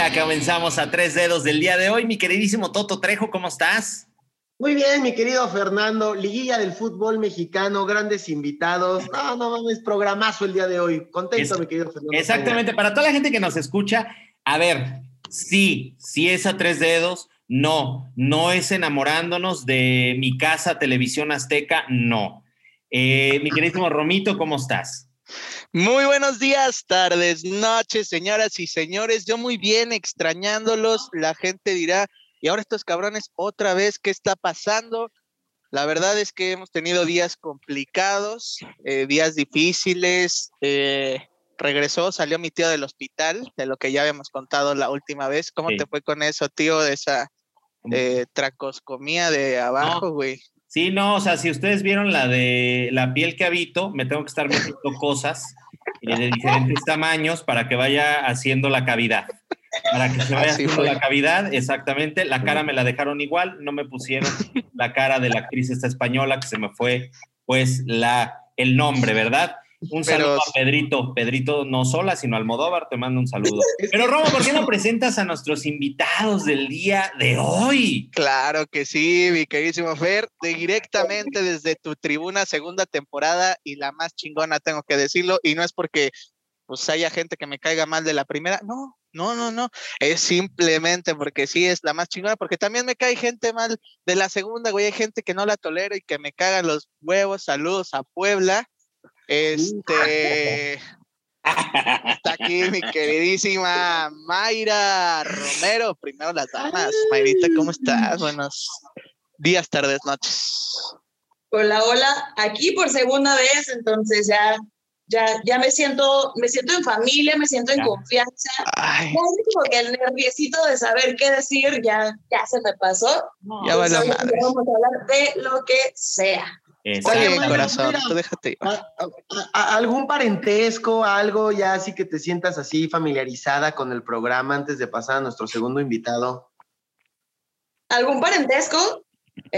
ya comenzamos a tres dedos del día de hoy. Mi queridísimo Toto Trejo, ¿cómo estás? Muy bien, mi querido Fernando. Liguilla del fútbol mexicano, grandes invitados. No, no mames, programazo el día de hoy. Contento, mi querido Fernando. Exactamente, para toda la gente que nos escucha, a ver, sí, sí es a tres dedos. No, no es enamorándonos de mi casa, televisión azteca, no. Eh, mi queridísimo Romito, ¿cómo estás? Muy buenos días, tardes, noches, señoras y señores. Yo muy bien, extrañándolos. La gente dirá, y ahora estos cabrones, otra vez, ¿qué está pasando? La verdad es que hemos tenido días complicados, eh, días difíciles. Eh, regresó, salió mi tío del hospital, de lo que ya habíamos contado la última vez. ¿Cómo te fue con eso, tío, de esa eh, tracoscomía de abajo, güey? Sí, no, o sea, si ustedes vieron la de la piel que habito, me tengo que estar metiendo cosas de diferentes tamaños para que vaya haciendo la cavidad. Para que se vaya haciendo la cavidad, exactamente. La cara me la dejaron igual, no me pusieron la cara de la actriz esta española que se me fue, pues, la, el nombre, ¿verdad? Un saludo a Pedrito, Pedrito no sola, sino Almodóvar, te mando un saludo. Pero Robo, ¿por qué no presentas a nuestros invitados del día de hoy? Claro que sí, mi queridísimo Fer, directamente desde tu tribuna segunda temporada y la más chingona, tengo que decirlo, y no es porque pues haya gente que me caiga mal de la primera, no, no, no, no, es simplemente porque sí es la más chingona, porque también me cae gente mal de la segunda, güey, hay gente que no la tolera y que me cagan los huevos, saludos a Puebla este. Está aquí mi queridísima Mayra Romero. Primero las damas. Mayrita, ¿cómo estás? Buenos días, tardes, noches. Hola, hola. Aquí por segunda vez, entonces ya, ya, ya me siento, me siento en familia, me siento en confianza. Ay. como que el nerviosito de saber qué decir ya, ya se me pasó. ya vamos a hablar de lo que sea. Oye, corazón, déjate. ¿Algún parentesco, algo ya así que te sientas así familiarizada con el programa antes de pasar a nuestro segundo invitado? ¿Algún parentesco?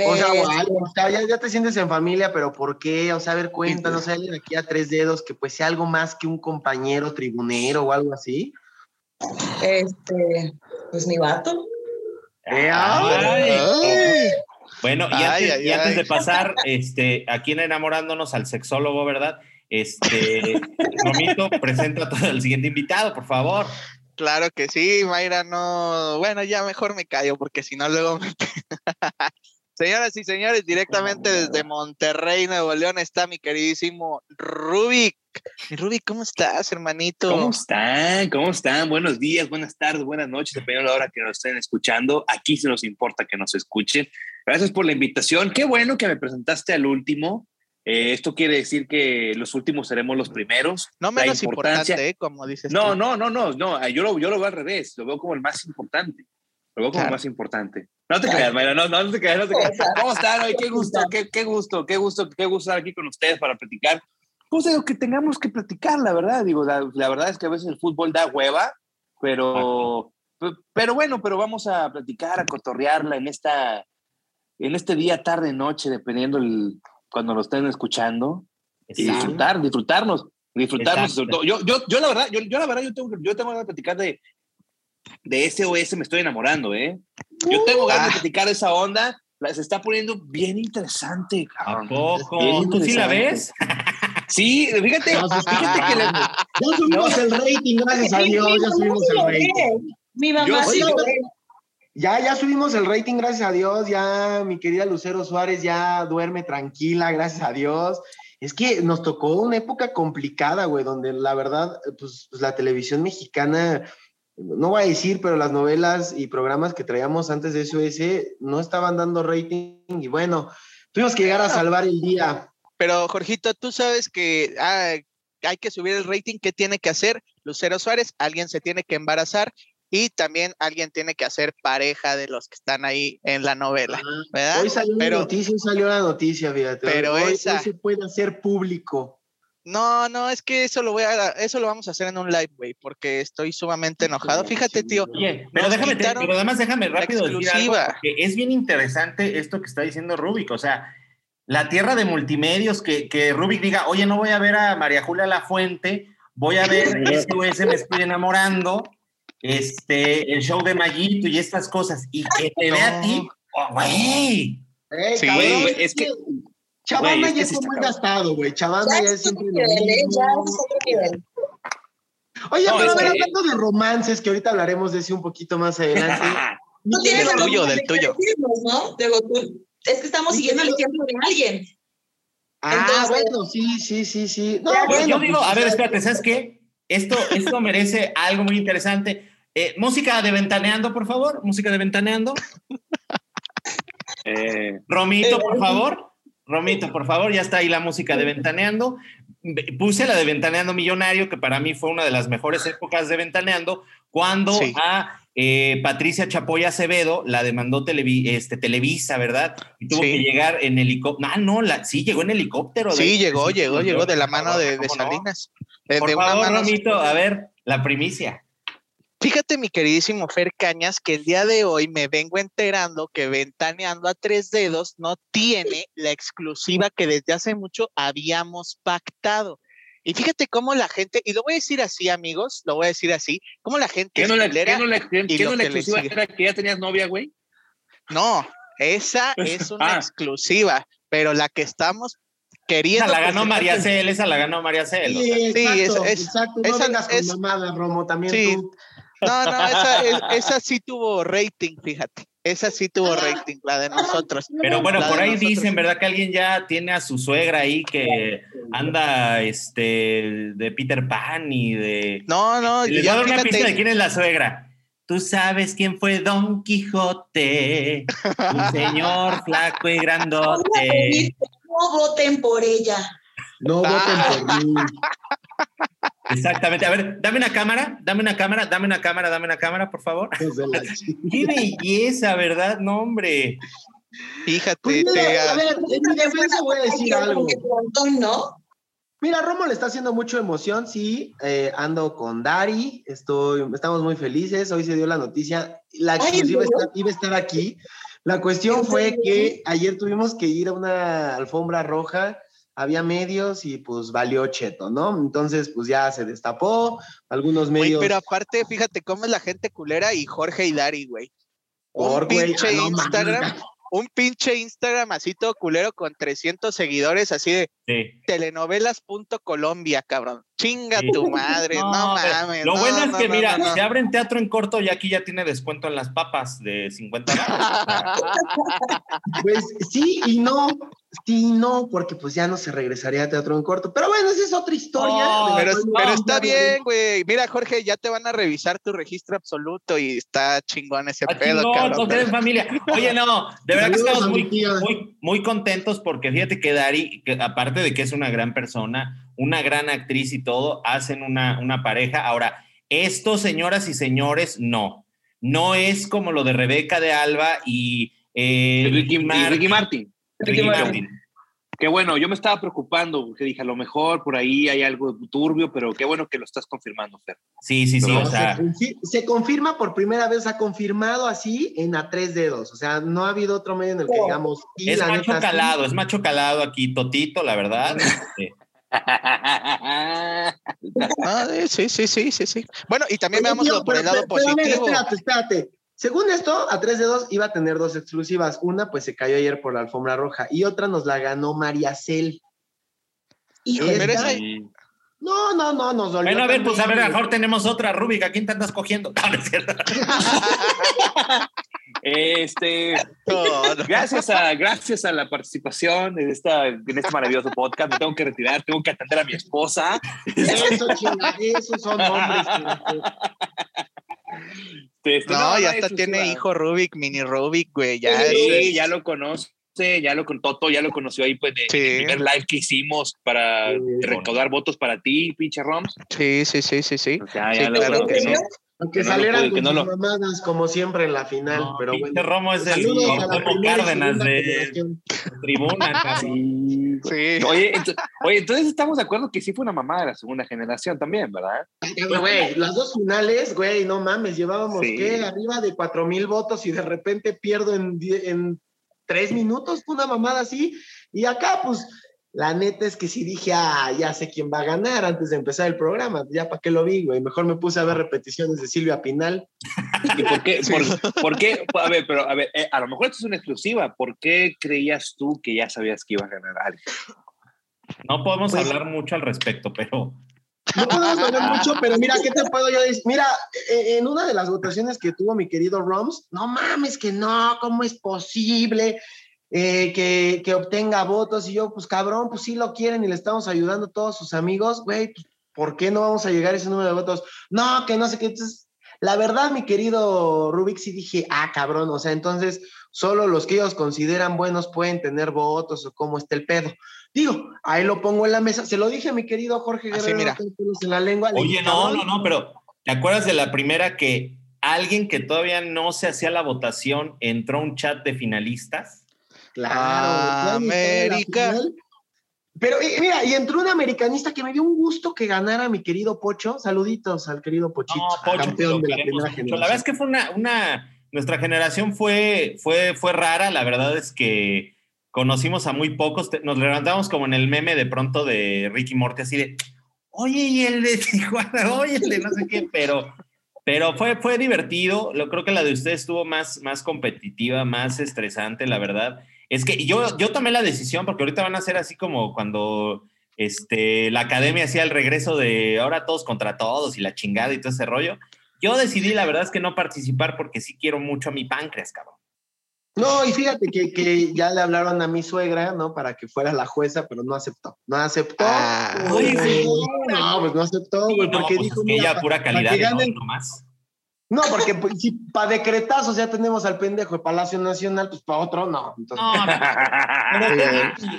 O sea, eh, ya, te sientes en familia, pero ¿por qué? O sea, a ver, cuéntanos, hay alguien aquí a tres dedos que pues sea algo más que un compañero tribunero o algo así. Este, pues mi vato. Bueno, y, antes, de pasar, este, aquí en enamorándonos al sexólogo, ¿verdad? Este, Romito, presenta el siguiente invitado, por favor. Claro que sí, Mayra, no. Bueno, ya mejor me callo porque si no luego me. Señoras y señores, directamente desde Monterrey, Nuevo León, está mi queridísimo Rubik. Rubik, ¿cómo estás, hermanito? ¿Cómo están? ¿Cómo están? Buenos días, buenas tardes, buenas noches, dependiendo de la hora que nos estén escuchando. Aquí se nos importa que nos escuchen. Gracias por la invitación. Qué bueno que me presentaste al último. Eh, esto quiere decir que los últimos seremos los primeros. No menos importante, ¿eh? como dices. No, no, no, no, no. Yo lo, yo lo veo al revés. Lo veo como el más importante. Lo veo como el más importante. No te creas, Mayra, no, no, te creas, no te creas. ¿Cómo están hoy? Qué gusto, qué, qué, gusto, qué gusto, qué gusto estar aquí con ustedes para platicar. Pues digo que tengamos que platicar, la verdad. Digo, la, la, verdad es que a veces el fútbol da hueva, pero, pero bueno, pero vamos a platicar, a cotorrearla en esta, en este día, tarde, noche, dependiendo el, cuando lo estén escuchando. Y disfrutar, disfrutarnos, disfrutarnos. Yo, yo, yo la verdad, yo, yo la verdad, yo tengo, yo tengo que platicar de, de SOS me estoy enamorando, ¿eh? Yo tengo ganas de ah. platicar esa onda. Se está poniendo bien interesante, cabrón. ¿A poco? ¿Tú sí la ves? Sí, fíjate, fíjate que le... ya subimos el rating, gracias a Dios, ya subimos el rating. Mi mamá sí Ya, ya subimos el rating, gracias a Dios. Ya mi querida Lucero Suárez ya duerme tranquila, gracias a Dios. Es que nos tocó una época complicada, güey, donde la verdad, pues, pues la televisión mexicana no voy a decir, pero las novelas y programas que traíamos antes de SOS no estaban dando rating y bueno, tuvimos que llegar a salvar el día. Pero Jorgito, tú sabes que ah, hay que subir el rating, ¿qué tiene que hacer? Lucero Suárez, alguien se tiene que embarazar y también alguien tiene que hacer pareja de los que están ahí en la novela, ah, ¿verdad? Hoy salió la noticia, salió la noticia, fíjate. Pero hoy, esa... se puede hacer público. No, no, es que eso lo voy a, eso lo vamos a hacer en un live, güey, porque estoy sumamente enojado. Fíjate, tío. pero déjame, pero además déjame rápido decir algo, es bien interesante esto que está diciendo Rubik, o sea, la tierra de multimedios, que, que Rubik diga, oye, no voy a ver a María Julia La Fuente, voy a ver SOS, me estoy enamorando, este, el show de Mayito y estas cosas, y que te vea a ti, oh, güey. sí, güey, es que. Chavana ya está muy gastado, güey. Chavana ya, es siempre. ¿eh? Oye, pero a ver, hablando de romances, que ahorita hablaremos de eso un poquito más adelante. no tienes del tuyo, del tuyo. ¿no? Es que estamos siguiendo el ejemplo de alguien. Ah, bueno, sí, sí, sí, sí. No, bueno, yo digo, a ver, espérate, ¿sabes qué? Esto, esto merece algo muy interesante. Eh, música de Ventaneando, por favor. Música de Ventaneando. Eh, Romito, por favor. Romito, por favor, ya está ahí la música de Ventaneando. Puse la de Ventaneando Millonario, que para mí fue una de las mejores épocas de Ventaneando, cuando a eh, Patricia Chapoya Acevedo la demandó este, Televisa, ¿verdad? Y tuvo que llegar en helicóptero. Ah, no, la, sí, llegó en helicóptero. Sí, llegó, llegó, llegó de la mano de, Salinas. Por favor, Romito, a ver, la primicia. Fíjate, mi queridísimo Fer Cañas, que el día de hoy me vengo enterando que Ventaneando a tres dedos no tiene la exclusiva que desde hace mucho habíamos pactado. Y fíjate cómo la gente, y lo voy a decir así, amigos, lo voy a decir así, cómo la gente. ¿Qué no la, ¿qué no la, exclusiva era que ya tenías novia, güey? No, esa es una ah. exclusiva, pero la que estamos queriendo. Esa la ganó María Cel, esa la ganó María Cel. Sí, exacto, exacto. No esa, vengas con mamada, Romo, también sí. tú. No, no, esa, esa sí tuvo rating, fíjate. Esa sí tuvo rating, la de nosotros. Pero bueno, por ahí dicen, ¿verdad? Que alguien ya tiene a su suegra ahí que anda este de Peter Pan y de. No, no, Les voy a dar una pista de quién es la suegra. Tú sabes quién fue Don Quijote, un señor flaco y grandote. No voten por ella. No voten por mí. Exactamente. A ver, dame una cámara, dame una cámara, dame una cámara, dame una cámara, por favor. Qué belleza, ¿verdad? No, hombre. Fíjate. Pues a ver, en mi defensa voy a decir algo. ¿no? Mira, Romo le está haciendo mucho emoción, sí. Eh, ando con Dari, estoy, estamos muy felices. Hoy se dio la noticia. La exclusiva iba a estar aquí. La cuestión fue que ayer tuvimos que ir a una alfombra roja había medios y pues valió cheto, ¿no? Entonces, pues ya se destapó, algunos medios. pero aparte, fíjate cómo es la gente culera y Jorge y Dari, güey. Un pinche ah, Instagram, un pinche Instagram así todo culero con 300 seguidores, así de telenovelas.colombia, cabrón. Chinga tu madre, no, mames. Lo bueno es que, mira, se abren teatro en corto y aquí ya tiene descuento en las papas de 50 Pues sí y no. Sí, no, porque pues ya no se regresaría a teatro en corto. Pero bueno, esa es otra historia. pero, está bien, güey. Mira, Jorge, ya te van a revisar tu registro absoluto y está chingón ese pedo, cabrón. No, familia. Oye, no, de verdad que estamos muy, muy, contentos porque fíjate que Dari, que aparte de que es una gran persona, una gran actriz y todo, hacen una, una pareja. Ahora, esto, señoras y señores, no. No es como lo de Rebeca de Alba y eh, Ricky, Martin. Ricky Martin. Qué bueno, yo me estaba preocupando, porque dije, a lo mejor por ahí hay algo turbio, pero qué bueno que lo estás confirmando, Fer. Sí, sí, sí. se, confirma por primera vez, ha confirmado así en a tres dedos. O sea, no ha habido otro medio en el que oh. digamos. es macho calado, es macho calado aquí, Totito, la verdad. Este. ah, sí, sí, sí, sí, sí. Bueno, y también veamos por el lado positivo. espérate, espérate. Según esto, a 3 de 2 iba a tener dos exclusivas. Una, pues se cayó ayer por la alfombra roja. Y otra nos la ganó María Cel. No, no, no, nos dolió. Bueno, a ver, pues a ver, mejor tenemos otra, Rubik. ¿A quién te andas cogiendo? No, es cierto. este, gracias, a, gracias a la participación en, esta, en este maravilloso podcast, me tengo que retirar, tengo que atender a mi esposa. Eso, chinga, esos son hombres. Este, no, ya hasta tiene hijo Rubik, mini Rubik, güey. Ya, sí, ya lo conoce, ya lo con Toto, ya lo conoció ahí, pues, de, el primer live que hicimos para recaudar votos para ti, pinche Roms. Sí, sí, sí, sí, sí. ya claro que sí. Aunque salieran con sus mamadas como siempre en la final, pero bueno. Romo es el Cárdenas de tribuna. Sí. sí. Oye, oye, entonces estamos de acuerdo que sí fue una mamada de la segunda generación también, ¿verdad? Güey, las dos finales, güey, no mames, llevábamos, ¿qué? Arriba de cuatro mil votos y de repente pierdo en, en tres minutos, una mamada así. Y acá, pues, la neta es que sí dije, ah, ya sé quién va a ganar antes de empezar el programa. Ya para qué lo vi, güey. Mejor me puse a ver repeticiones de Silvia Pinal. ¿Y por qué? Por, qué? A ver, pero a ver, eh, a lo mejor esto es una exclusiva. ¿Por qué creías tú que ya sabías que iba a ganar alguien? No podemos pues hablar mucho al respecto, pero. No podemos hablar mucho, pero mira, ¿qué te puedo yo decir? Mira, e, en una de las votaciones que tuvo mi querido Roms, no mames que no, ¿cómo es posible? Eh, que, que, obtenga votos y yo, pues cabrón, pues sí lo quieren y le estamos ayudando a todos sus amigos, güey, pues, ¿por qué no vamos a llegar a ese número de votos? No, que no sé qué. Entonces, la verdad, mi querido Rubik, sí dije, ah, cabrón, o sea, entonces solo los que ellos consideran buenos pueden tener votos o cómo está el pedo. Digo, ahí lo pongo en la mesa. Se lo dije a mi querido Jorge Guerrero, mira. en la lengua. Oye, no, no, no, pero ¿te acuerdas de la primera que alguien que todavía no se hacía la votación entró a un chat de finalistas? Claro. América. Pero mira, y entró un americanista que me dio un gusto que ganara mi querido Pocho. Saluditos al querido Pochito, campeón de la primera generación. La verdad es que fue una, una, nuestra generación fue, fue, fue rara. La verdad es que conocimos a muy pocos. Nos levantamos como en el meme de pronto de Ricky Morty, así de, oye, y el de Tijuana, oye, el de no sé qué, pero, pero fue, fue divertido. Lo creo que la de ustedes estuvo más, más competitiva, más estresante, la verdad. Es que yo, yo tomé la decisión porque ahorita van a ser así como cuando este, la academia hacía el regreso de ahora todos contra todos y la chingada y todo ese rollo. Yo decidí, la verdad es que no participar porque sí quiero mucho a mi páncreas, cabrón. No, y fíjate que, que, ya le hablaron a mi suegra, ¿no? Para que fuera la jueza, pero no aceptó. No aceptó. Ah, no, pues no aceptó, güey, porque pues dijo. que ella pura calidad, no, más. No, porque pues, si para decretazos ya tenemos al pendejo de Palacio Nacional, pues para otro no. no,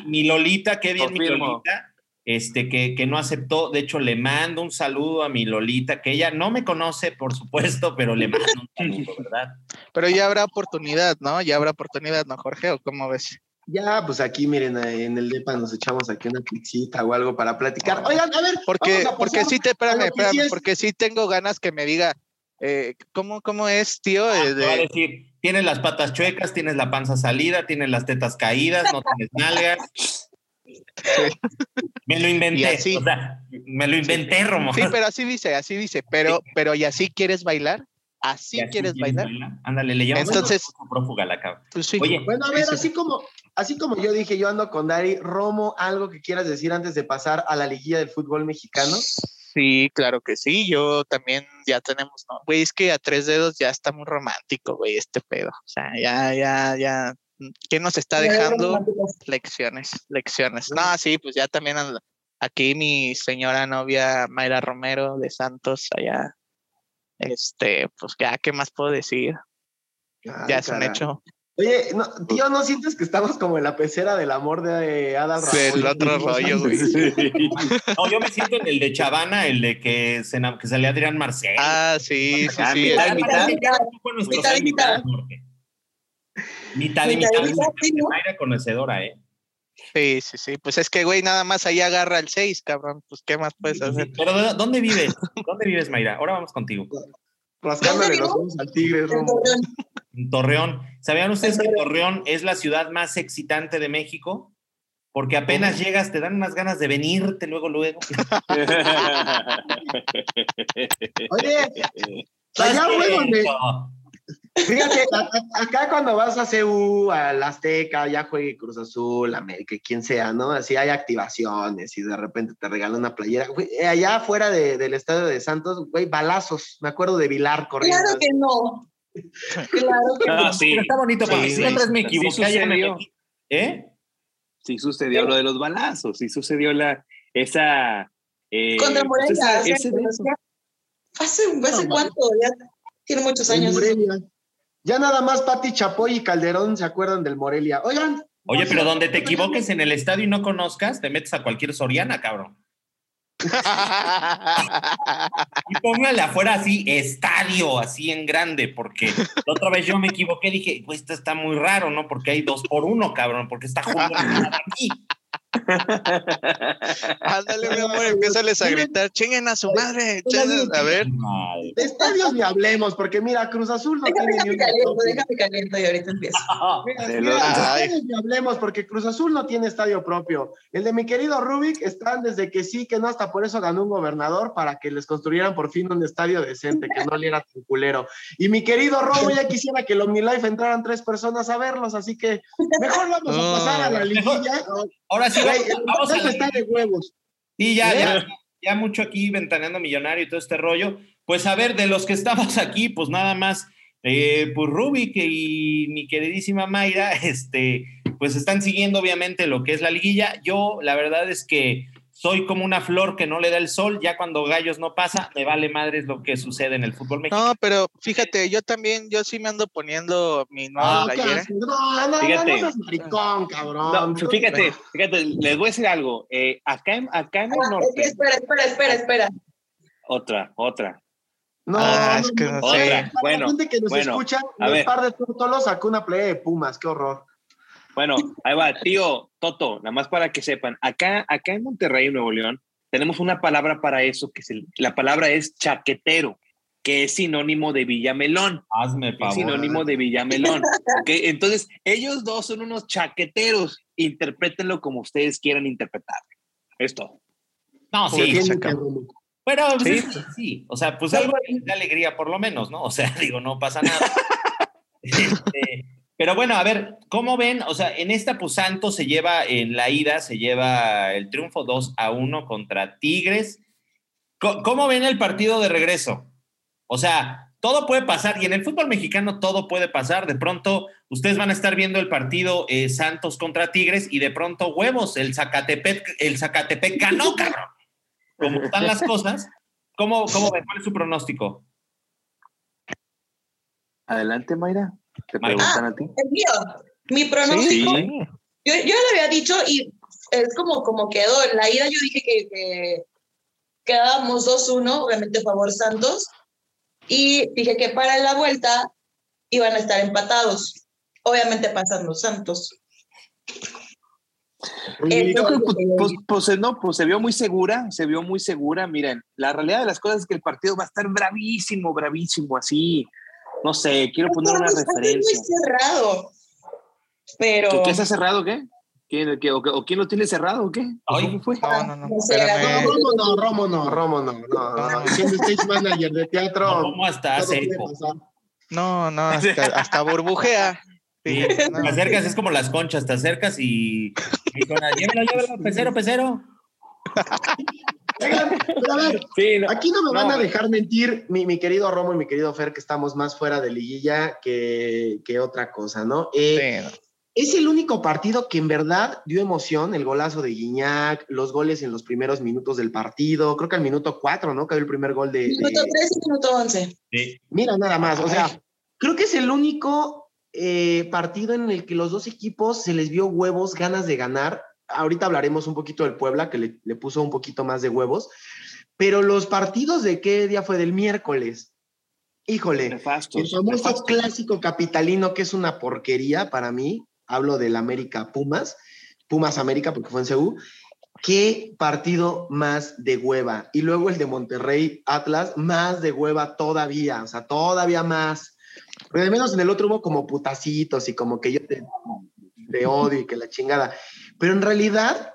mi, Lolita, qué bien mi Lolita, este, que, que, no aceptó. De hecho, le mando un saludo a mi Lolita, que ella no me conoce, por supuesto, pero le mando un saludo, ¿verdad? Pero ya habrá oportunidad, ¿no? Ya habrá oportunidad, ¿no, Jorge? ¿O cómo ves? Ya, pues aquí miren, en el DEPA nos echamos aquí una pixita o algo para platicar. Oigan, a ver. Porque, porque sí te, espérame, espérame, porque sí tengo ganas que me diga, eh, ¿cómo, ¿cómo, es, tío? Ah, va a decir, tienes las patas chuecas, tienes la panza salida, tienes las tetas caídas, no tienes nalgas. Me lo inventé, o sea, me lo inventé, Romo. Sí, pero así dice, así dice, pero, pero ¿y así quieres bailar? ¿Así, quieres bailar? Ándale, le llamo Entonces, prófuga la pues Oye, bueno, a ver, así como, así como yo dije, yo ando con Dari, Romo, algo que quieras decir antes de pasar a la liguilla del fútbol mexicano. Sí, claro que sí. Yo también ya tenemos, ¿no? Güey, es que a tres dedos ya está muy romántico, güey, este pedo. O sea, ya, ya, ya. ¿Qué nos está dejando? Lecciones, lecciones. No, sí, pues ya también aquí mi señora novia Mayra Romero de Santos, allá. Este, pues ya, ¿qué más puedo decir? ya es un hecho. Oye, no, tío, ¿no sientes que estamos como en la pecera del amor de Adal Ramoy? Sí, el otro rollo, güey. No, yo me siento en el de Chavana, el de que, se, que salía Adrián Marcel. Ah, sí, sí, sí. Mitad, mitad. Mitad, mitad. Mitad y mitad. Mitad conocedora, ¿eh? Sí, sí, sí. Pues es que, güey, nada más ahí agarra el 6, cabrón. Pues, ¿qué más puedes hacer? Pero, ¿dónde vives? ¿Dónde vives, Mayra? Ahora vamos contigo. Rascándole los ojos al tigre, Romo. En Torreón. ¿Sabían ustedes que Torreón es la ciudad más excitante de México? Porque apenas llegas, te dan unas ganas de venirte luego, luego. Oye, allá fue donde. Fíjate, acá cuando vas a CU, al Azteca, ya juegue Cruz Azul, América, quien sea, ¿no? Así hay activaciones y de repente te regalan una playera. allá afuera del estadio de Santos, güey, balazos. Me acuerdo de Vilar corriendo. Claro que no. Claro que no. Sí. está bonito porque sí, siempre me equivoqué. Sí sucedió. ¿Eh? Sí sucedió lo de los balazos, sí sucedió la, esa... Eh, Contra Morelia. Ese, ¿Hace, ¿Hace cuánto? Ya tiene muchos años. Ya nada más Pati Chapoy y Calderón se acuerdan del Morelia. Oigan. Oye, pero donde te equivoques en el estadio y no conozcas, te metes a cualquier Soriana, cabrón. y póngale afuera así, estadio, así en grande, porque la otra vez yo me equivoqué, dije, pues esto está muy raro, ¿no? Porque hay dos por uno, cabrón, porque está jugando aquí. Ándale, mi amor, empiezales a gritar, chinguen a su madre, a ver. De estadios ni hablemos, porque mira, Cruz Azul no déjame, tiene ni caliento, déjame caliento y ahorita empiezo. Mira, mira, de estadios ni hablemos, porque Cruz Azul no tiene estadio propio. El de mi querido Rubik están desde que sí, que no, hasta por eso ganó un gobernador para que les construyeran por fin un estadio decente, que no le era tan culero. Y mi querido Robo ya quisiera que el OmniLife entraran tres personas a verlos, así que mejor vamos a pasar a la liguilla. Ahora sí, vamos, a está de huevos. Sí, ya, ¿Eh? ya, ya mucho aquí ventaneando millonario y todo este rollo. Pues a ver, de los que estamos aquí, pues nada más, eh, pues Rubik y mi queridísima Mayra, este, pues están siguiendo obviamente lo que es la liguilla. Yo, la verdad es que soy como una flor que no le da el sol, ya cuando Gallos no pasa, me vale madres lo que sucede en el fútbol mexicano. No, pero fíjate, yo también, yo sí me ando poniendo mi nueva No, playera. casi, no, no, no, Fíjate. no maricón, cabrón. No, fíjate, fíjate, les voy a decir algo. eh, acá, en, acá en el Ah, es que norte, espera, espera, espera, espera. otra, otra. No, Ah, no, es que no, no no, sé. para la Bueno, gente que nos bueno, escucha, a ver. par de sacó una playa de Pumas, qué horror. Bueno, ahí va, tío Toto, nada más para que sepan, acá, acá en Monterrey, Nuevo León, tenemos una palabra para eso, que es el- la palabra es chaquetero, que es sinónimo de Villamelón. Hazme Es favor. sinónimo de Villamelón. ¿ok? Entonces, ellos dos son unos chaqueteros. Interprétenlo como ustedes quieran interpretar. Es todo. No, sí. Pero pues, Sí. es que sí, o sea, pues algo de alegría por lo menos, ¿no? O sea, digo, no pasa nada. Este, pero bueno, a ver, ¿cómo ven? O sea, en esta, pues Santos se lleva, en la ida, se lleva el triunfo 2 a 1 contra Tigres. ¿Cómo ven el partido de regreso? O sea, todo puede pasar y en el fútbol mexicano todo puede pasar. De pronto, ustedes van a estar viendo el partido eh, Santos contra Tigres y de pronto, huevos, el Zacatepec, el Zacatepec ganó, cabrón. Como están las cosas, ¿cómo, cómo ven? ¿Cuál es su pronóstico? Adelante, Mayra. Te preguntan a ti. El mío, mi pronóstico, yo, yo le había dicho y es como, como quedó. En la ida yo dije que, que quedábamos 2-1, obviamente a favor Santos, y dije que para la vuelta iban a estar empatados. Obviamente pasan los Santos. Eh, Yo creo que pues, pues, pues, no, pues se vio muy segura, se vio muy segura. Miren, la realidad de las cosas es que el partido va a estar bravísimo, bravísimo, así. No sé, quiero poner una muy referencia. cerrado. Pero. ¿Qué, qué está cerrado o qué? ¿Quién, qué- o, o quién lo tiene cerrado o qué? Ay. ¿Cómo fue? No, no, no. No No. Romo no, Romo no, Romo no, no, no, no. Siendo stage manager de teatro. ¿Cómo está todo puede seco? pasar. No, no, hasta, hasta burbujea. Sí, no. te acercas, es como las conchas, te acercas y, y suena, llévelo, llévelo, pecero, pecero. Pero a ver, Sí, no, aquí no me van No, a dejar mentir mi, mi querido Romo y mi querido Fer, que estamos más fuera de liguilla que, que otra cosa, ¿no? Eh, Sí, no. Es el único partido que en verdad dio emoción, el golazo de Guiñac, los goles en los primeros minutos del partido, creo que al minuto 4, ¿no? Que el primer gol de... Minuto de- 3 y minuto 11. Sí. Mira, nada más, o sea, creo que es el único eh, partido en el que los dos equipos se les vio huevos, ganas de ganar. Ahorita hablaremos un poquito del Puebla, que le, le puso un poquito más de huevos, pero los partidos de qué día fue del miércoles. Híjole, nefastos, el famoso nefastos. clásico capitalino, que es una porquería para mí, hablo del América Pumas, Pumas América, porque fue en Seúl. Qué partido más de hueva. Y luego el de Monterrey Atlas, más de hueva todavía, o sea, todavía más. Pero al menos en el otro hubo como putacitos y como que yo te, te odio y que la chingada. Pero en realidad,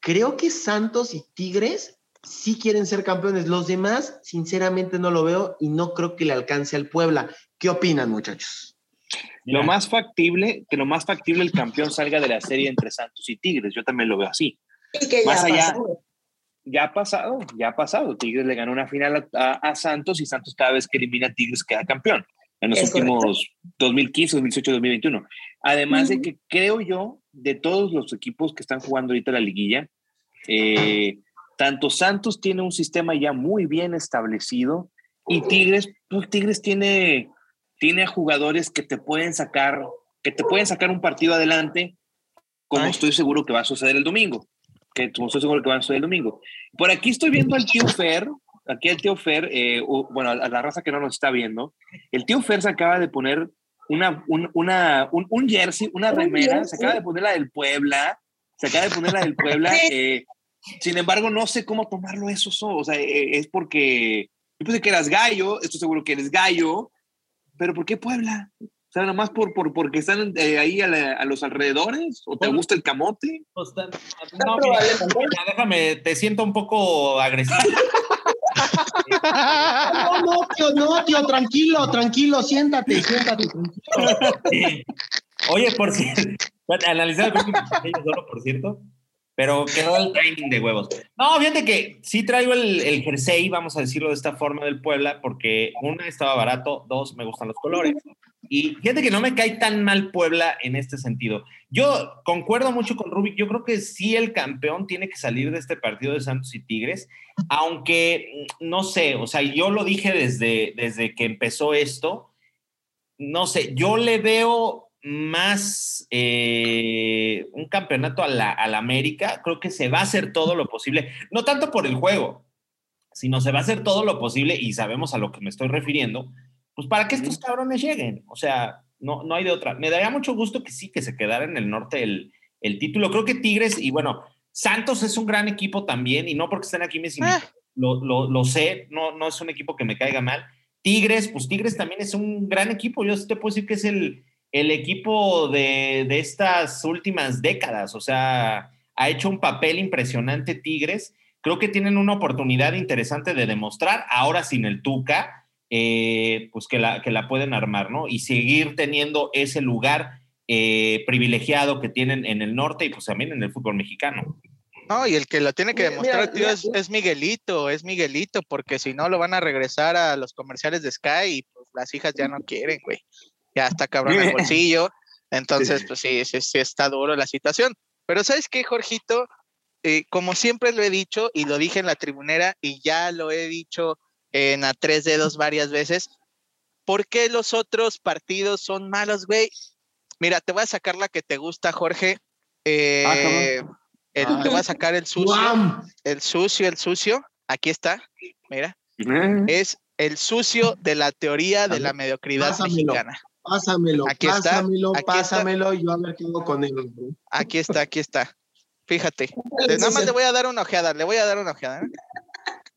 creo que Santos y Tigres sí quieren ser campeones. Los demás, sinceramente, no lo veo y no creo que le alcance al Puebla. ¿Qué opinan, muchachos? Lo más factible, que lo más factible el campeón salga de la serie entre Santos y Tigres. Yo también lo veo así. Y que ya Más allá. pasó. Ya ha pasado, ya ha pasado. Tigres le ganó una final a, a- a Santos y Santos cada vez que elimina a Tigres queda campeón. En los Es últimos 2015, 2018, 2021. Además de Ujú. que creo yo, de todos los equipos que están jugando ahorita la liguilla, eh, tanto Santos tiene un sistema ya muy bien establecido y Tigres, pues Tigres tiene, tiene a jugadores que te pueden sacar, que te pueden sacar un partido adelante, como Ay. estoy seguro que va a suceder el domingo. Que como estoy seguro que va a suceder el domingo. Por aquí estoy viendo al tío Fer, aquí el tío Fer, eh, u- bueno, a la raza que no nos está viendo, el tío Fer se acaba de poner una, un, una, un, un jersey, una Un remera, se acaba de poner la del Puebla, se acaba de poner la del Puebla. Eh, sin embargo, no sé cómo tomarlo eso, o sea, eh, es porque yo pensé que eras gallo, estoy seguro que eres gallo, pero ¿por qué Puebla? O sea, nomás por, por, porque están eh, ahí a, los alrededores, o te gusta el camote. Pues, no, déjame, te siento un poco agresivo. no, no, tío, no, tío, tranquilo, tranquilo, siéntate, siéntate. Oye, por cierto, analizar el solo, por cierto, pero quedó el training de huevos. No, fíjate que sí traigo el, el, jersey, vamos a decirlo de esta forma, del Puebla, porque una estaba barato, dos me gustan los colores. Y fíjate que no me cae tan mal Puebla en este sentido. Yo concuerdo mucho con Rubik. Yo creo que sí el campeón tiene que salir de este partido de Santos y Tigres, aunque no sé, o sea, yo lo dije desde, desde que empezó esto. No sé, yo le veo más eh, un campeonato a la, a la América. Creo que se va a hacer todo lo posible, no tanto por el juego, sino se va a hacer todo lo posible y sabemos a lo que me estoy refiriendo pues para que estos cabrones lleguen. O sea, no, no hay de otra. Me daría mucho gusto que sí, que se quedara en el norte el, el título. Creo que Tigres, y bueno, Santos es un gran equipo también, y no porque estén aquí me ah. lo, lo, lo, sé, no, no es un equipo que me caiga mal. Tigres, pues Tigres también es un gran equipo. Yo te puedo decir que es el, el equipo de, de estas últimas décadas. O sea, ha hecho un papel impresionante Tigres. Creo que tienen una oportunidad interesante de demostrar, ahora sin el Tuca, eh, pues que la, que la pueden armar, ¿no? Y seguir teniendo ese lugar eh, privilegiado que tienen en el norte y pues también en el fútbol mexicano. No, y el que lo tiene que demostrar, tío, es, Miguelito, es Miguelito, porque si no lo van a regresar a los comerciales de Sky y pues las hijas ya no quieren, güey. Ya está cabrón el bolsillo. Entonces, pues sí, sí, sí, está duro la situación. Pero ¿sabes qué, Jorgito? Eh, como siempre lo he dicho y lo dije en la tribunera y ya lo he dicho en a tres dedos varias veces. ¿Por qué los otros partidos son malos, güey? Mira, te voy a sacar la que te gusta, Jorge. Eh, ah, te voy a sacar el sucio. El sucio, el sucio. Aquí está. Mira. Es el sucio de la teoría de la mediocridad mexicana. Pásamelo, aquí pásamelo, está, pásamelo, yo a ver qué hago con él. Aquí está, aquí está. Fíjate. Nada más le voy a dar una ojeada, le voy a dar una ojeada. ¿eh?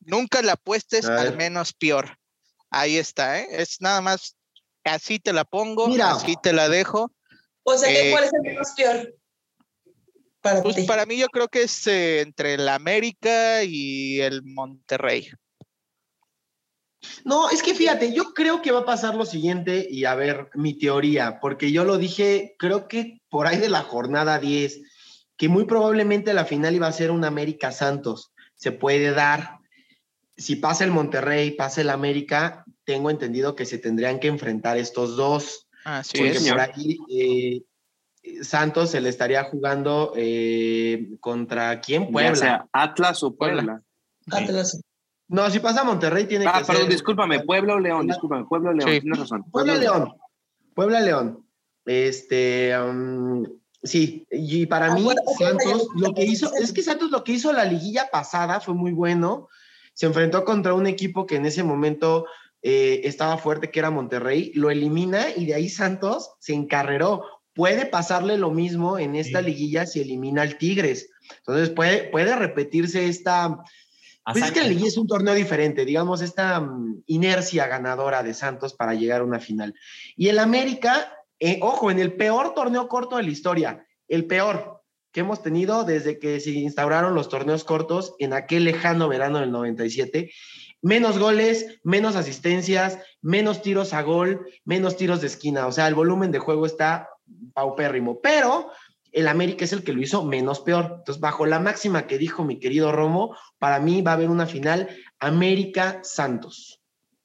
Nunca la apuestes al menos peor. Ahí está, ¿eh? Es nada más, así te la pongo, así te la dejo. O sea, ¿cuál es el menos peor? Para, pues para mí yo creo que es eh, entre el América y el Monterrey. No, es que fíjate, yo creo que va a pasar lo siguiente y a ver mi teoría, porque yo lo dije, creo que por ahí de la jornada 10, que muy probablemente la final iba a ser un América Santos. Se puede dar, si pasa el Monterrey, pasa el América, tengo entendido que se tendrían que enfrentar estos dos. Ah, sí, porque por ahí eh, Santos se le estaría jugando eh, contra quién? Puebla. sea Atlas o Puebla. Atlas. No, si pasa Monterrey tiene ah, que perdón, discúlpame, Puebla o León, discúlpame, Puebla o León, tienes razón. Puebla, León. Puebla León. Este, um, sí, y para mí Santos lo que hizo, es que Santos lo que hizo la liguilla pasada fue muy bueno se enfrentó contra un equipo que en ese momento eh, estaba fuerte, que era Monterrey, lo elimina y de ahí Santos se encarreró. Puede pasarle lo mismo en esta liguilla si elimina al Tigres. Entonces puede, puede repetirse esta... Pues es que la liguilla es un torneo diferente, digamos, esta mm, inercia ganadora de Santos para llegar a una final. Y el América, eh, ojo, en el peor torneo corto de la historia, el peor, que hemos tenido desde que se instauraron los torneos cortos en aquel lejano verano del 97. Menos goles, menos asistencias, menos tiros a gol, menos tiros de esquina. O sea, el volumen de juego está paupérrimo. Pero el América es el que lo hizo menos peor. Entonces, bajo la máxima que dijo mi querido Romo, para mí va a haber una final América-Santos.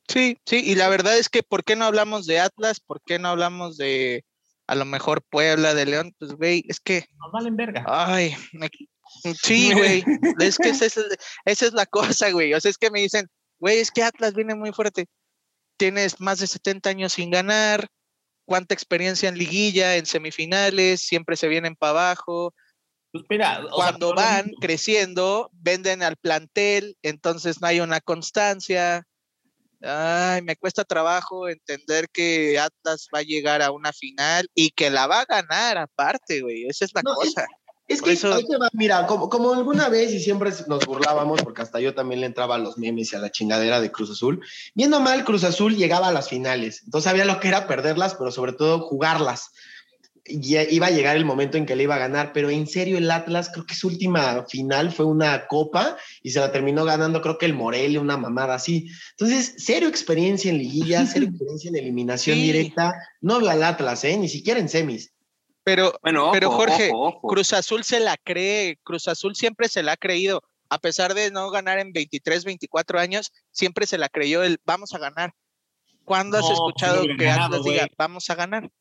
Sí, sí, y la verdad es que, ¿por qué no hablamos de Atlas? ¿Por qué no hablamos de, a lo mejor Puebla de León, pues güey, es que... Nos valen verga. Ay, sí, güey, es que esa, esa, es la cosa, güey, o sea, es que me dicen, güey, es que Atlas viene muy fuerte, tienes más de 70 años sin ganar, cuánta experiencia en liguilla, en semifinales, siempre se vienen para abajo. Pues mira, cuando van creciendo, venden al plantel, entonces no hay una constancia. Ay, me cuesta trabajo entender que Atlas va a llegar a una final y que la va a ganar aparte, güey. Esa es la cosa. Es que eso... mira, como, como, alguna vez y siempre nos burlábamos, porque hasta yo también le entraba a los memes y a la chingadera de Cruz Azul, viendo mal, Cruz Azul llegaba a las finales, entonces sabía lo que era perderlas, pero sobre todo jugarlas. Y iba a llegar el momento en que le iba a ganar, pero en serio el Atlas, creo que su última final fue una copa y se la terminó ganando, creo que el Morelia, una mamada así. Entonces, cero experiencia en liguilla, cero experiencia en eliminación directa. No veo al Atlas, ¿eh? ni siquiera en semis. Pero, bueno, pero Jorge, Cruz Azul se la cree, Cruz Azul siempre se la ha creído, a pesar de no ganar en 23, 24 años, siempre se la creyó el vamos a ganar. ¿Cuándo has pues, escuchado que Atlas diga vamos a ganar?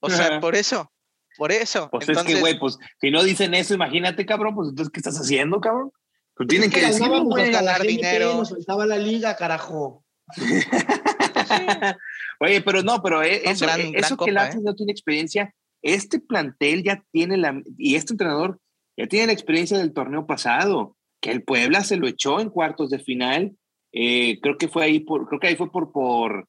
O sea, por eso, por eso. Pues es que, güey, pues si no dicen eso, imagínate, cabrón, pues entonces, ¿qué estás haciendo, cabrón? Pues tienen que, decir, ganar dinero. Nos faltaba la liga, carajo. Oye, pero no, pero e, eso, eso que el Atlas ¿eh? no tiene experiencia, este plantel ya tiene la, y este entrenador ya tiene la experiencia del torneo pasado, que el Puebla se lo echó en cuartos de final. Eh, creo que fue ahí por, creo que ahí fue por, por,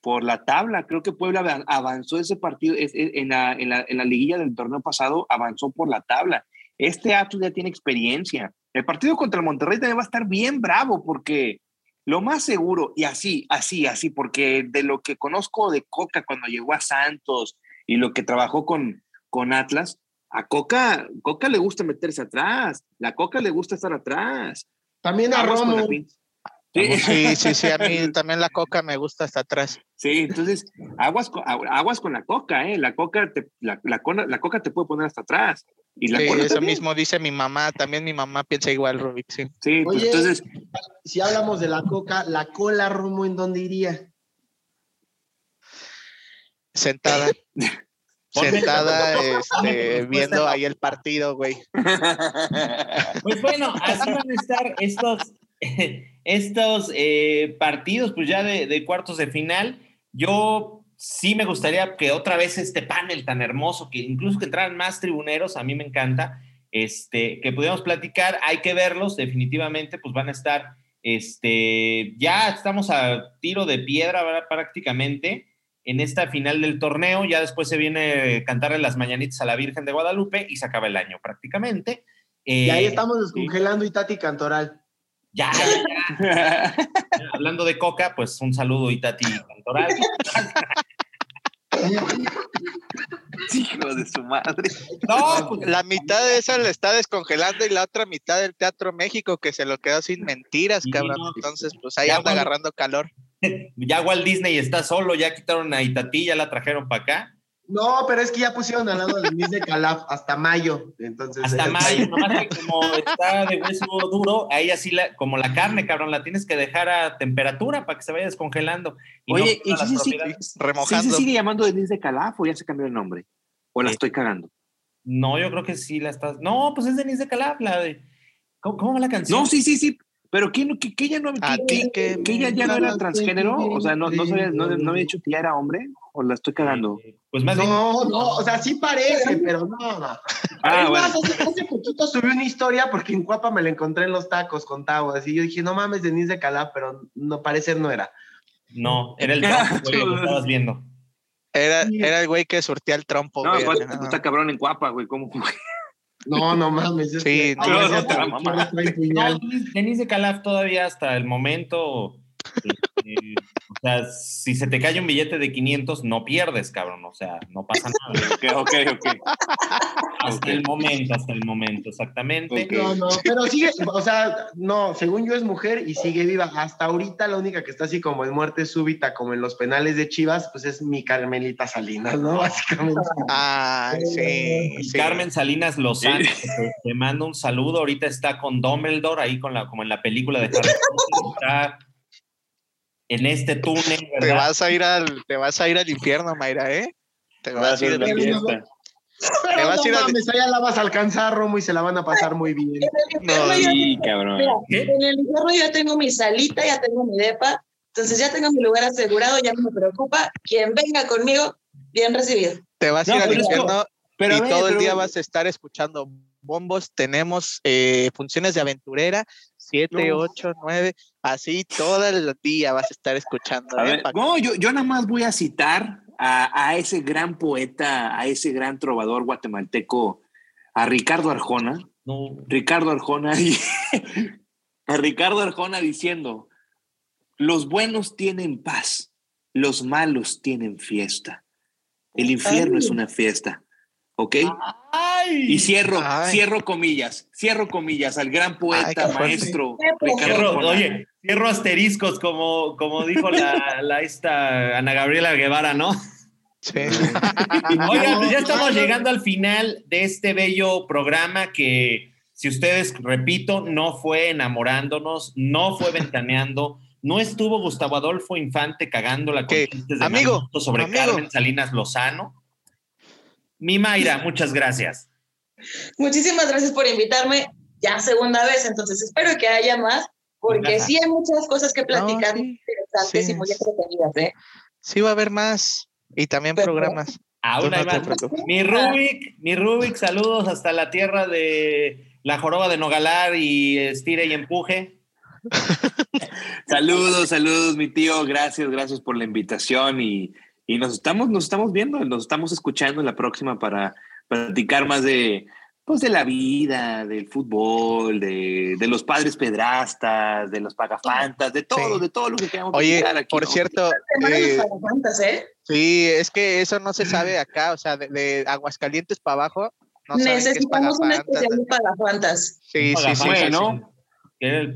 por la tabla. Creo que Puebla avanzó ese partido en la, en, la, en la liguilla del torneo pasado, avanzó por la tabla. Este Atlas ya tiene experiencia. El partido contra el Monterrey también va a estar bien bravo porque lo más seguro, y así, así, así, porque de lo que conozco de Coca cuando llegó a Santos, y lo que trabajó con, con Atlas, a Coca, Coca le gusta meterse atrás, la Coca le gusta estar atrás. También a Romo. Sí. sí, sí, a mí también la coca me gusta hasta atrás. Sí, entonces, aguas con, aguas con la coca, ¿eh? La coca, te, la, la, la coca te puede poner hasta atrás. Y la sí, eso mismo dice mi mamá, también mi mamá piensa igual, Rubik, sí. Sí, pues entonces... Si hablamos de la coca, ¿la cola, Romo, en dónde iría? Sentada. sentada este, viendo ahí el partido, güey. Pues bueno, así van a estar estos, estos eh, partidos, pues ya de, cuartos de final. Yo sí me gustaría que otra vez este panel tan hermoso, que incluso que entraran más tribuneros, a mí me encanta, este, que pudiéramos platicar, hay que verlos, definitivamente, pues van a estar, este, ya estamos a tiro de piedra prácticamente en esta final del torneo. Ya después se viene cantarle las mañanitas a la Virgen de Guadalupe y se acaba el año prácticamente. y ahí eh, estamos descongelando Itati Cantoral. Ya, ya, Hablando de coca, pues un saludo Itati Cantoral. Hijo de su madre. No, pues, la mitad de esa le está descongelando y la otra mitad del Teatro México que se lo quedó sin mentiras, cabrón. Entonces, pues ahí anda agarrando calor. ya Walt Disney está solo, ya quitaron a Itatí, ya la trajeron para acá. No, pero es que ya pusieron al lado de Miss de Calaf hasta mayo. Entonces, hasta mayo, nomás que como está de hueso duro, ahí así la, como la carne, cabrón, la tienes que dejar a temperatura para que se vaya descongelando. Oye, ¿y sí, sí, remojando. ¿Sí sigue llamando Denise de Calaf o ya se cambió el nombre? ¿O la estoy cagando? No, yo creo que sí la estás. No, pues es Denise de Calaf, la de. ¿Cómo, cómo va la canción? No, sí, sí, sí. Pero ¿quién, que, que ella no, que, que, ella ya no era transgénero, o sea, no, no, sabía, no, no, había dicho que ya era hombre, o la estoy cagando. Pues más no, no, o sea, sí parece, pero no, no. Ah, bueno. hace, hace, poquito subí una historia porque en Cuapa me la encontré en los tacos con Tavo, así yo dije, no mames, Denise de Calá, pero no parecer no era. No, era el trompo, güey, lo estabas viendo. Era, era el güey que surtía el trompo, no, güey. Pues, está cabrón en Cuapa, güey, ¿cómo? No, no mames. Es sí, no, no, Denis de Calaf todavía hasta el momento. Eh, o sea, si se te cae un billete de 500, no pierdes, cabrón. O sea, no pasa nada. ok, ok, ok. Hasta el momento, hasta el momento, exactamente. No, no, pero sigue, o sea, no, según yo es mujer y sigue viva. Hasta ahorita la única que está así como en muerte súbita, como en los penales de Chivas, pues es mi Carmelita Salinas, ¿no? Básicamente. Ah, sí. Carmen Salinas Lozano, te, te, mando un saludo. Ahorita está con Dumbledore, ahí con la, como en la película de Harry Potter en este túnel. Te vas a ir al, te vas a ir al infierno, Mayra, ¿eh? Te vas, a ir al infierno. Te vas a ir mames, allá la vas a alcanzar, Romo, y se la van a pasar muy bien. No, sí, cabrón. en el infierno ya tengo mi salita, ya tengo mi depa, entonces ya tengo mi lugar asegurado, ya no me preocupa. Quien venga conmigo, bien recibido. Te vas a ir al infierno pero y todo el día vas a estar escuchando bombos. Tenemos eh, funciones de aventurera 7, 8, 9, así todo el día vas a estar escuchando. ¿eh? no, yo, yo nada más voy a citar a, a, ese gran poeta, a ese gran trovador guatemalteco, a Ricardo Arjona. No. Ricardo Arjona y a Ricardo Arjona diciendo, los buenos tienen paz, los malos tienen fiesta. El infierno es una fiesta. ¿Ok? Y cierro, cierro comillas, cierro comillas al gran poeta, maestro. Cierro, oye, cierro asteriscos, como, como dijo la, la esta Ana Gabriela Guevara, ¿no? Sí. Oigan, pues ya estamos llegando al final de este bello programa que, si ustedes, repito, no fue enamorándonos, no fue ventaneando, no estuvo Gustavo Adolfo Infante cagándola con chistes de amigo, sobre Carmen Salinas Lozano. Mi Mayra, muchas gracias. Muchísimas gracias por invitarme ya segunda vez, entonces espero que haya más, porque sí hay muchas cosas que platicar interesantes y muy entretenidas. ¿eh? Sí va a haber más. Y también programas. Aún mi Rubik, mi Rubik, saludos hasta la tierra de la joroba de Nogalar y estire y empuje. saludos, saludos, mi tío. Gracias, gracias por la invitación y, y, nos estamos, nos estamos viendo, nos estamos escuchando en la próxima para platicar más de, pues de la vida, del fútbol, de, de, los padres pedrastas, de los pagafantas, de todo, de todo lo que queramos Oye, aquí, por cierto, eh, ¿eh? sí, es que eso no se sabe acá, o sea, de, Aguascalientes para abajo. No Necesitamos un especial de pagafantas. Sí, sí, sí, ¿no? ¿Qué era el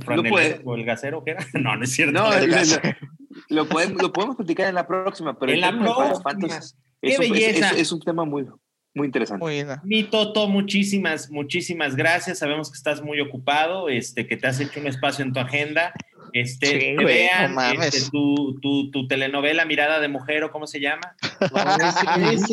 o el gasero? ¿Qué era? No, no es cierto. No, lo, podemos, lo podemos platicar en la próxima, pero en la próxima. Qué belleza. es, un tema muy, muy interesante. Mi Toto, muchísimas, muchísimas gracias. Sabemos que estás muy ocupado, este, que te has hecho un espacio en tu agenda. Este, vean este, tu, tu, tu, telenovela Mirada de Mujer o cómo se llama.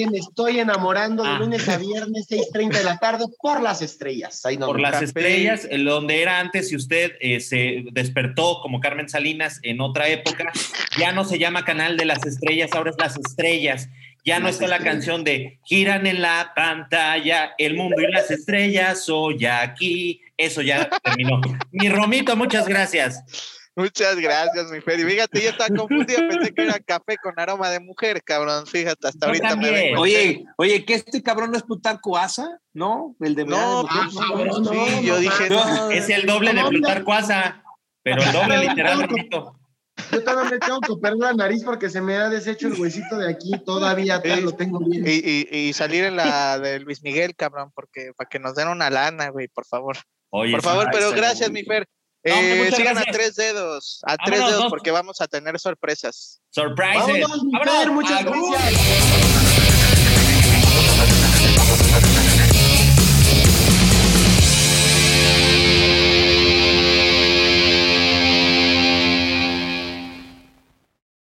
me estoy enamorando de ah. lunes a viernes, 6.30 de la tarde, por las estrellas. por las estrellas, donde era antes, si usted eh, se despertó como Carmen Salinas en otra época, ya no se llama Canal de las Estrellas, ahora es Las Estrellas. Ya no está la canción de giran en la pantalla, el mundo y las estrellas, soy aquí. Eso ya terminó. Mi Romito, muchas gracias. Muchas gracias, mi Feri. Fíjate, yo estaba confundido, pensé que era café con aroma de mujer, cabrón. Fíjate, hasta ahorita me vengo. Oye, oye, que este cabrón no es Plutarco Asa, ¿no? El de No, pues, no, sí, yo dije. Es el doble de Plutarco Asa, pero el doble literal, Romito. Yo todavía me tengo que operar la nariz porque se me ha deshecho el huesito de aquí, todavía lo tengo bien. Y, salir en la de Luis Miguel, cabrón, porque para que nos den una lana, güey, por favor. por favor, pero gracias, mi Fer. Eh, sigan a tres dedos, a tres dedos, porque vamos a tener sorpresas. Surprises. muchas gracias.